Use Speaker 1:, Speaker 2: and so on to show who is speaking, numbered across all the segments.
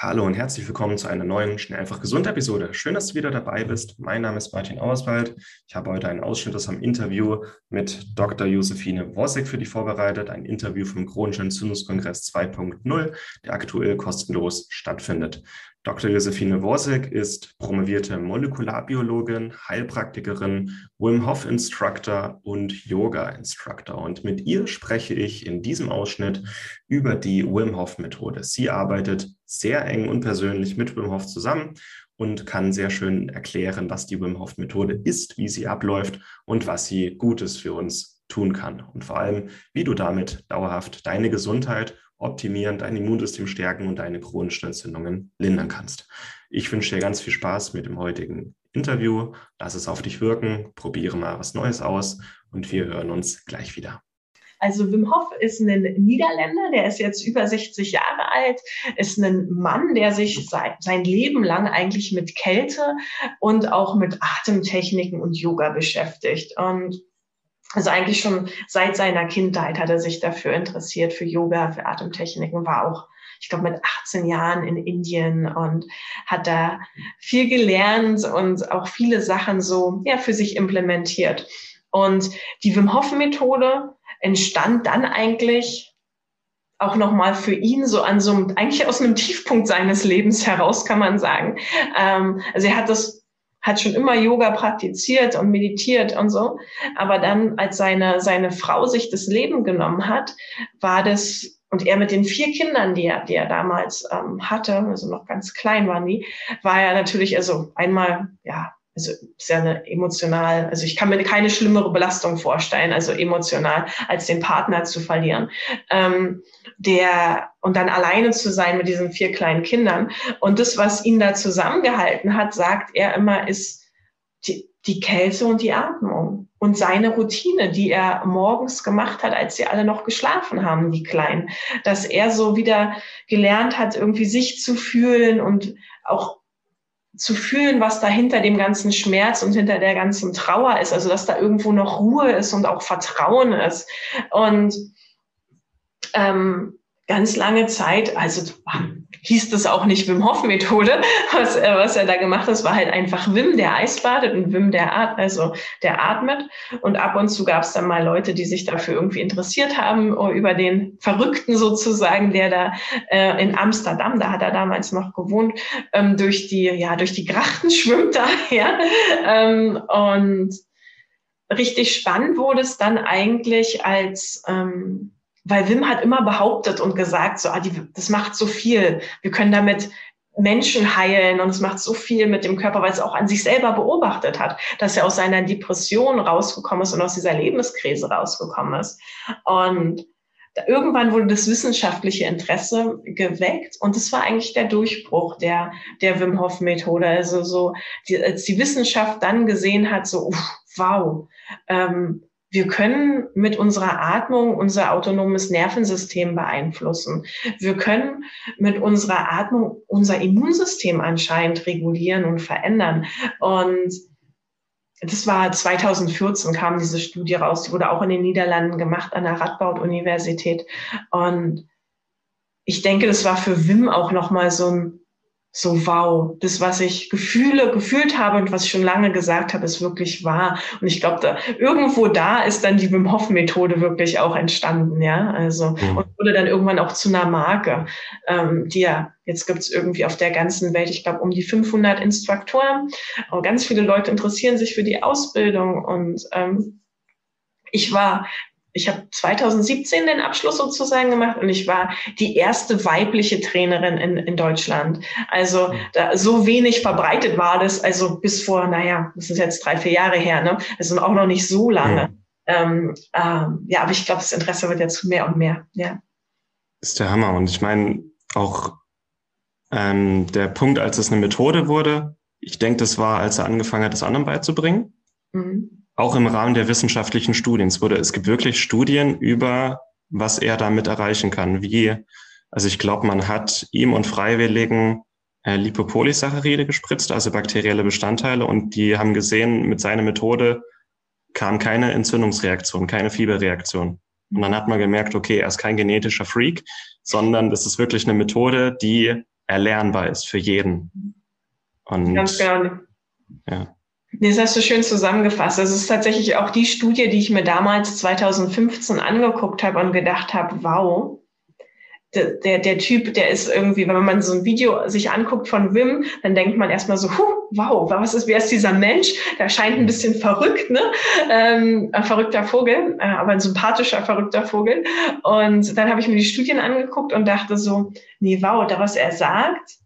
Speaker 1: Hallo und herzlich willkommen zu einer neuen Schnell einfach gesund Episode. Schön, dass du wieder dabei bist. Mein Name ist Martin Auerswald. Ich habe heute einen Ausschnitt aus einem Interview mit Dr. Josephine Worsek für dich vorbereitet. Ein Interview vom Chronischen Entzündungskongress 2.0, der aktuell kostenlos stattfindet. Dr. Josephine Worsek ist promovierte Molekularbiologin, Heilpraktikerin, Wim Hof Instructor und Yoga Instructor. Und mit ihr spreche ich in diesem Ausschnitt über die Wim Hof Methode. Sie arbeitet sehr eng und persönlich mit Wim Hof zusammen und kann sehr schön erklären, was die Wim Hof Methode ist, wie sie abläuft und was sie Gutes für uns tun kann. Und vor allem, wie du damit dauerhaft deine Gesundheit optimieren, dein Immunsystem stärken und deine chronischen Entzündungen lindern kannst. Ich wünsche dir ganz viel Spaß mit dem heutigen Interview. Lass es auf dich wirken, probiere mal was Neues aus und wir hören uns gleich wieder.
Speaker 2: Also Wim Hof ist ein Niederländer, der ist jetzt über 60 Jahre alt, ist ein Mann, der sich sein Leben lang eigentlich mit Kälte und auch mit Atemtechniken und Yoga beschäftigt. Und also eigentlich schon seit seiner Kindheit hat er sich dafür interessiert, für Yoga, für Atemtechniken, war auch, ich glaube, mit 18 Jahren in Indien und hat da viel gelernt und auch viele Sachen so ja, für sich implementiert. Und die Wim Hof Methode entstand dann eigentlich auch nochmal für ihn so an so einem, eigentlich aus einem Tiefpunkt seines Lebens heraus, kann man sagen. Ähm, also er hat das hat schon immer Yoga praktiziert und meditiert und so. Aber dann, als seine, seine Frau sich das Leben genommen hat, war das, und er mit den vier Kindern, die er, die er damals ähm, hatte, also noch ganz klein waren die, war er natürlich, also einmal, ja, also ist ja eine emotional, also ich kann mir keine schlimmere Belastung vorstellen, also emotional, als den Partner zu verlieren. Ähm, der und dann alleine zu sein mit diesen vier kleinen Kindern. Und das, was ihn da zusammengehalten hat, sagt er immer, ist die, die Kälte und die Atmung und seine Routine, die er morgens gemacht hat, als sie alle noch geschlafen haben, die Kleinen, dass er so wieder gelernt hat, irgendwie sich zu fühlen und auch zu fühlen, was da hinter dem ganzen Schmerz und hinter der ganzen Trauer ist. Also dass da irgendwo noch Ruhe ist und auch Vertrauen ist. Und ähm, ganz lange Zeit, also hieß das auch nicht Wim Hof Methode, was, äh, was er da gemacht hat, es war halt einfach Wim, der Eisbadet und Wim, der atmet, also der atmet. Und ab und zu gab es dann mal Leute, die sich dafür irgendwie interessiert haben, oh, über den Verrückten sozusagen, der da äh, in Amsterdam, da hat er damals noch gewohnt, ähm, durch die, ja, durch die Grachten schwimmt da, ja. Ähm, und richtig spannend wurde es dann eigentlich als ähm, weil Wim hat immer behauptet und gesagt, so, ah, die, das macht so viel. Wir können damit Menschen heilen und es macht so viel mit dem Körper, weil es auch an sich selber beobachtet hat, dass er aus seiner Depression rausgekommen ist und aus dieser Lebenskrise rausgekommen ist. Und irgendwann wurde das wissenschaftliche Interesse geweckt und das war eigentlich der Durchbruch der, der Wim Hof Methode. Also so, die, als die Wissenschaft dann gesehen hat, so, uff, wow, ähm, wir können mit unserer Atmung unser autonomes Nervensystem beeinflussen. Wir können mit unserer Atmung unser Immunsystem anscheinend regulieren und verändern. Und das war 2014 kam diese Studie raus, die wurde auch in den Niederlanden gemacht an der Radboud-Universität. Und ich denke, das war für Wim auch nochmal so ein so wow, das, was ich Gefühle gefühlt habe und was ich schon lange gesagt habe, ist wirklich wahr. Und ich glaube, da irgendwo da ist dann die Wim Hof Methode wirklich auch entstanden, ja. Also mhm. und wurde dann irgendwann auch zu einer Marke, ähm, die ja jetzt gibt's irgendwie auf der ganzen Welt, ich glaube, um die 500 Instruktoren. Und ganz viele Leute interessieren sich für die Ausbildung und ähm, ich war ich habe 2017 den Abschluss sozusagen gemacht und ich war die erste weibliche Trainerin in, in Deutschland. Also da, so wenig verbreitet war das, also bis vor, naja, das ist jetzt drei, vier Jahre her, ne? Also auch noch nicht so lange. Mhm. Ähm, ähm, ja, aber ich glaube, das Interesse wird jetzt mehr und mehr, ja.
Speaker 1: ist der Hammer. Und ich meine, auch ähm, der Punkt, als es eine Methode wurde, ich denke, das war, als er angefangen hat, das anderen beizubringen. Mhm auch im Rahmen der wissenschaftlichen Studien. Es wurde, es gibt wirklich Studien über, was er damit erreichen kann. Wie, also ich glaube, man hat ihm und Freiwilligen äh, Lipopolysaccharide gespritzt, also bakterielle Bestandteile, und die haben gesehen, mit seiner Methode kam keine Entzündungsreaktion, keine Fieberreaktion. Und dann hat man gemerkt, okay, er ist kein genetischer Freak, sondern das ist wirklich eine Methode, die erlernbar ist für jeden.
Speaker 2: Und, Ganz genau. Ja. Nee, das hast du schön zusammengefasst. Das ist tatsächlich auch die Studie, die ich mir damals 2015 angeguckt habe und gedacht habe, wow, der, der, der Typ, der ist irgendwie, wenn man so ein Video sich anguckt von Wim, dann denkt man erstmal so, huh, wow, was ist, wer ist dieser Mensch? Der scheint ein bisschen verrückt, ne? Ähm, ein verrückter Vogel, äh, aber ein sympathischer, verrückter Vogel. Und dann habe ich mir die Studien angeguckt und dachte so, nee, wow, da was er sagt,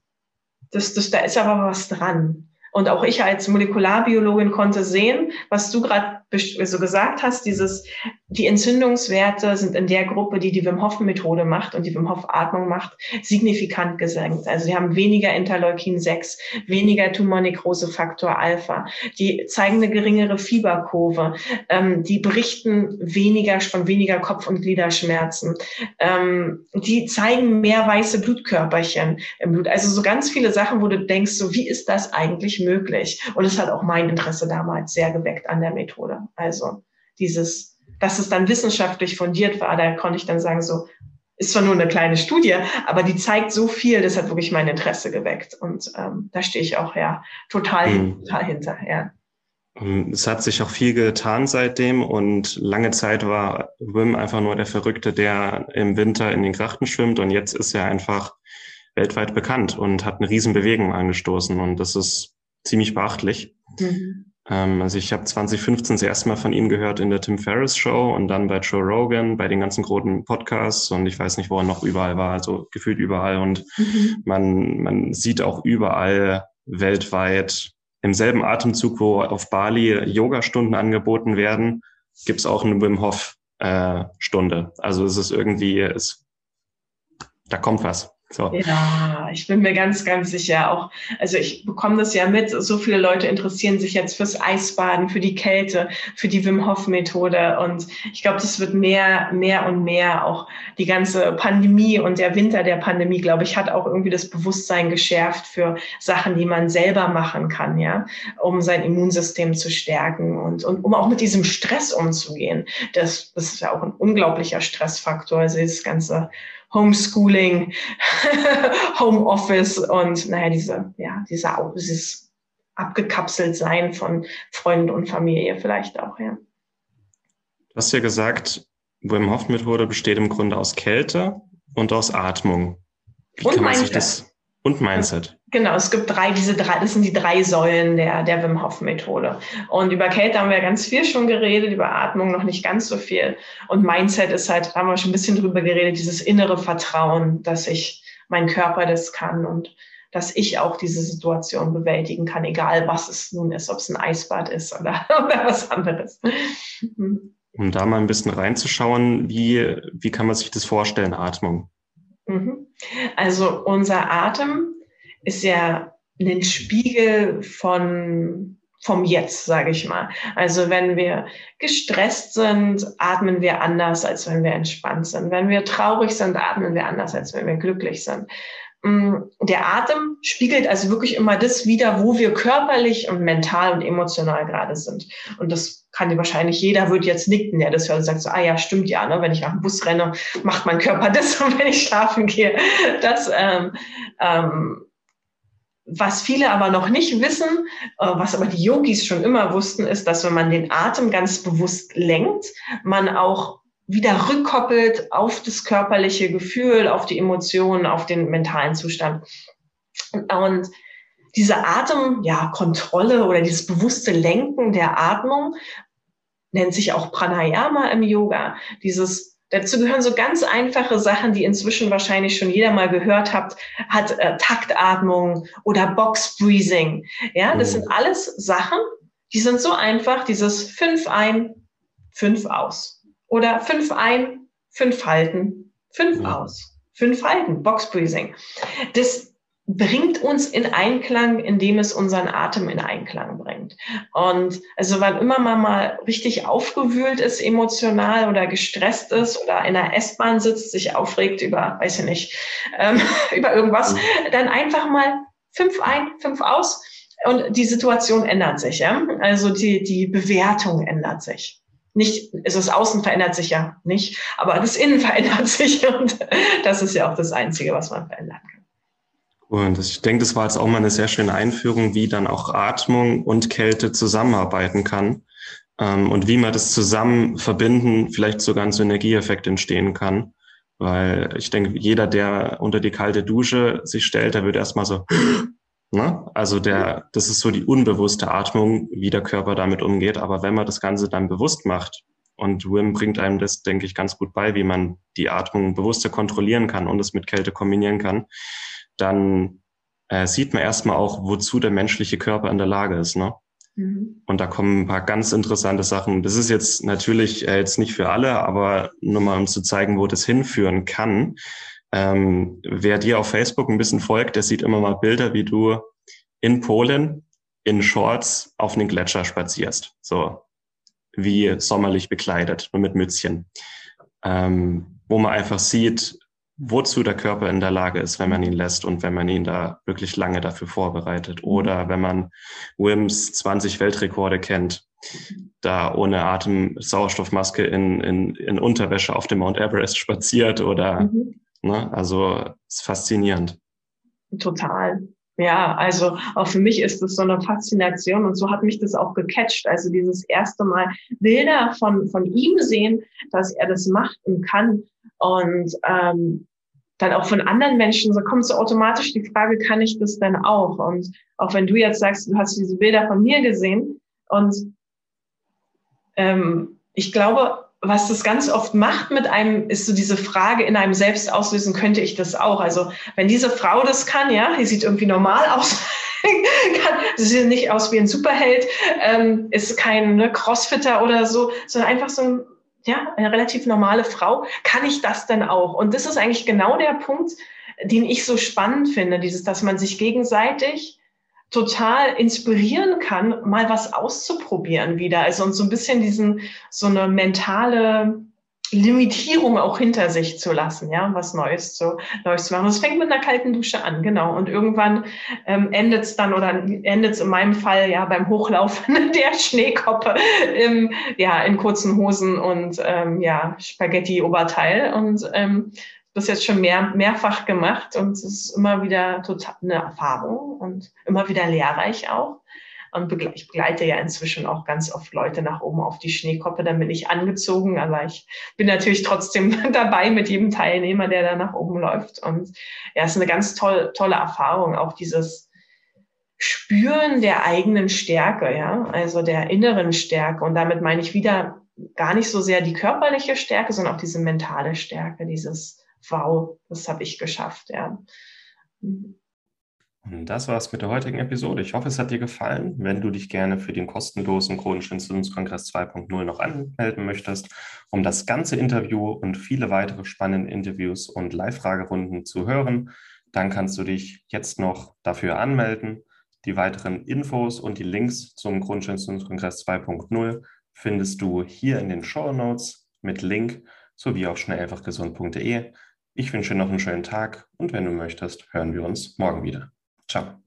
Speaker 2: das, das, da ist aber was dran. Und auch ich als Molekularbiologin konnte sehen, was du gerade so gesagt hast, dieses, die Entzündungswerte sind in der Gruppe, die die Wim Hof Methode macht und die Wim Hof Atmung macht, signifikant gesenkt. Also sie haben weniger Interleukin 6, weniger Tumornekrose Faktor Alpha. Die zeigen eine geringere Fieberkurve. Ähm, die berichten weniger von weniger Kopf- und Gliederschmerzen. Ähm, die zeigen mehr weiße Blutkörperchen im Blut. Also so ganz viele Sachen, wo du denkst, so wie ist das eigentlich möglich? Und es hat auch mein Interesse damals sehr geweckt an der Methode. Also dieses, dass es dann wissenschaftlich fundiert war, da konnte ich dann sagen, so, ist zwar nur eine kleine Studie, aber die zeigt so viel, das hat wirklich mein Interesse geweckt. Und ähm, da stehe ich auch ja total, mhm. total hinter. Ja.
Speaker 1: Ähm, es hat sich auch viel getan seitdem und lange Zeit war Wim einfach nur der Verrückte, der im Winter in den Grachten schwimmt und jetzt ist er einfach weltweit bekannt und hat eine Riesenbewegung angestoßen und das ist ziemlich beachtlich. Mhm. Ähm, also ich habe 2015 das erste Mal von ihm gehört in der Tim Ferriss Show und dann bei Joe Rogan, bei den ganzen großen Podcasts und ich weiß nicht, wo er noch überall war, also gefühlt überall. Und mhm. man, man sieht auch überall weltweit im selben Atemzug, wo auf Bali Yoga-Stunden angeboten werden, gibt's auch eine Wim Hof äh, Stunde. Also es ist irgendwie, es, da kommt was.
Speaker 2: So. Ja, ich bin mir ganz, ganz sicher auch. Also ich bekomme das ja mit. So viele Leute interessieren sich jetzt fürs Eisbaden, für die Kälte, für die Wim Hof Methode. Und ich glaube, das wird mehr, mehr und mehr auch die ganze Pandemie und der Winter der Pandemie, glaube ich, hat auch irgendwie das Bewusstsein geschärft für Sachen, die man selber machen kann, ja, um sein Immunsystem zu stärken und, und um auch mit diesem Stress umzugehen. Das, das ist ja auch ein unglaublicher Stressfaktor. Also das ganze Homeschooling, Homeoffice und naja, diese, ja, dieser, dieses abgekapselt sein von Freunden und Familie vielleicht auch, ja.
Speaker 1: Du hast ja gesagt, Wim Hof Methode besteht im Grunde aus Kälte und aus Atmung.
Speaker 2: Wie und kann man sich das
Speaker 1: und Mindset.
Speaker 2: Genau, es gibt drei, diese drei, das sind die drei Säulen der, der Wim Hof Methode. Und über Kälte haben wir ganz viel schon geredet, über Atmung noch nicht ganz so viel. Und Mindset ist halt, haben wir schon ein bisschen drüber geredet, dieses innere Vertrauen, dass ich, mein Körper das kann und dass ich auch diese Situation bewältigen kann, egal was es nun ist, ob es ein Eisbad ist oder, oder was anderes.
Speaker 1: Mhm. Um da mal ein bisschen reinzuschauen, wie, wie kann man sich das vorstellen, Atmung?
Speaker 2: Mhm. Also unser Atem ist ja ein Spiegel von vom Jetzt, sage ich mal. Also wenn wir gestresst sind, atmen wir anders, als wenn wir entspannt sind. Wenn wir traurig sind, atmen wir anders, als wenn wir glücklich sind. Mm, der Atem spiegelt also wirklich immer das wieder, wo wir körperlich und mental und emotional gerade sind. Und das kann dir wahrscheinlich jeder wird jetzt nicken, der das hört und sagt so, ah ja, stimmt ja, ne? wenn ich nach dem Bus renne, macht mein Körper das und wenn ich schlafen gehe, das, ähm, ähm, was viele aber noch nicht wissen, äh, was aber die Yogis schon immer wussten, ist, dass wenn man den Atem ganz bewusst lenkt, man auch wieder rückkoppelt auf das körperliche Gefühl, auf die Emotionen, auf den mentalen Zustand. Und diese Atem, ja, Kontrolle oder dieses bewusste Lenken der Atmung nennt sich auch Pranayama im Yoga. Dieses Dazu gehören so ganz einfache Sachen, die inzwischen wahrscheinlich schon jeder mal gehört habt, hat äh, Taktatmung oder Box Breathing. Ja, das mhm. sind alles Sachen, die sind so einfach, dieses fünf ein, fünf aus. Oder fünf ein, fünf halten, fünf mhm. aus. Fünf halten, Box Breathing. Das bringt uns in Einklang, indem es unseren Atem in Einklang bringt. Und also wann immer man mal richtig aufgewühlt ist, emotional oder gestresst ist oder in einer S-Bahn sitzt, sich aufregt über, weiß ich nicht, ähm, über irgendwas, dann einfach mal fünf ein, fünf aus und die Situation ändert sich. Ja? Also die, die Bewertung ändert sich nicht, also das Außen verändert sich ja nicht, aber das Innen verändert sich und das ist ja auch das Einzige, was man verändern kann.
Speaker 1: Und ich denke, das war jetzt auch mal eine sehr schöne Einführung, wie dann auch Atmung und Kälte zusammenarbeiten kann ähm, und wie man das zusammen verbinden, vielleicht sogar ein Synergieeffekt entstehen kann. Weil ich denke, jeder, der unter die kalte Dusche sich stellt, der wird erstmal so, ne? Also der, das ist so die unbewusste Atmung, wie der Körper damit umgeht. Aber wenn man das Ganze dann bewusst macht, und Wim bringt einem das, denke ich, ganz gut bei, wie man die Atmung bewusster kontrollieren kann und es mit Kälte kombinieren kann, dann äh, sieht man erstmal auch, wozu der menschliche Körper in der Lage ist. Ne? Mhm. Und da kommen ein paar ganz interessante Sachen. Das ist jetzt natürlich äh, jetzt nicht für alle, aber nur mal um zu zeigen, wo das hinführen kann. Ähm, wer dir auf Facebook ein bisschen folgt, der sieht immer mal Bilder, wie du in Polen in Shorts auf einen Gletscher spazierst. So wie sommerlich bekleidet, nur mit Mützchen. Ähm, wo man einfach sieht, wozu der Körper in der Lage ist, wenn man ihn lässt und wenn man ihn da wirklich lange dafür vorbereitet. Oder wenn man Wims 20 Weltrekorde kennt, da ohne Atem Sauerstoffmaske in, in, in Unterwäsche auf dem Mount Everest spaziert oder, mhm. Ne, also ist faszinierend.
Speaker 2: Total. Ja, also auch für mich ist das so eine Faszination und so hat mich das auch gecatcht. Also dieses erste Mal Bilder von, von ihm sehen, dass er das macht und kann und ähm, dann auch von anderen Menschen, so kommt so automatisch die Frage, kann ich das denn auch? Und auch wenn du jetzt sagst, du hast diese Bilder von mir gesehen und ähm, ich glaube, was das ganz oft macht mit einem, ist so diese Frage in einem selbst auslösen, könnte ich das auch? Also wenn diese Frau das kann, ja, die sieht irgendwie normal aus, kann, sie sieht nicht aus wie ein Superheld, ähm, ist kein ne, Crossfitter oder so, sondern einfach so ein, ja, eine relativ normale Frau. Kann ich das denn auch? Und das ist eigentlich genau der Punkt, den ich so spannend finde, dieses, dass man sich gegenseitig total inspirieren kann, mal was auszuprobieren wieder. Also und so ein bisschen diesen, so eine mentale Limitierung auch hinter sich zu lassen, ja, was Neues zu, Neues zu machen. Das fängt mit einer kalten Dusche an, genau. Und irgendwann ähm, endet es dann oder endet es in meinem Fall ja beim Hochlaufen der Schneekoppe im, ja, in kurzen Hosen und ähm, ja, Spaghetti-Oberteil. Und ähm, das jetzt schon mehr, mehrfach gemacht und es ist immer wieder total eine Erfahrung und immer wieder lehrreich auch. Und ich begleite ja inzwischen auch ganz oft Leute nach oben auf die Schneekoppe, dann bin ich angezogen, aber ich bin natürlich trotzdem dabei mit jedem Teilnehmer, der da nach oben läuft. Und ja, es ist eine ganz toll, tolle Erfahrung, auch dieses Spüren der eigenen Stärke, ja, also der inneren Stärke. Und damit meine ich wieder gar nicht so sehr die körperliche Stärke, sondern auch diese mentale Stärke, dieses wow, das habe ich geschafft, ja.
Speaker 1: Und das war's mit der heutigen Episode. Ich hoffe, es hat dir gefallen. Wenn du dich gerne für den kostenlosen Chronischen Entzündungskongress 2.0 noch anmelden möchtest, um das ganze Interview und viele weitere spannende Interviews und Live-Fragerunden zu hören, dann kannst du dich jetzt noch dafür anmelden. Die weiteren Infos und die Links zum Chronischen Entzündungskongress 2.0 findest du hier in den Show Notes mit Link sowie auf schnelleinfachgesund.de. Ich wünsche noch einen schönen Tag und wenn du möchtest, hören wir uns morgen wieder. Ciao.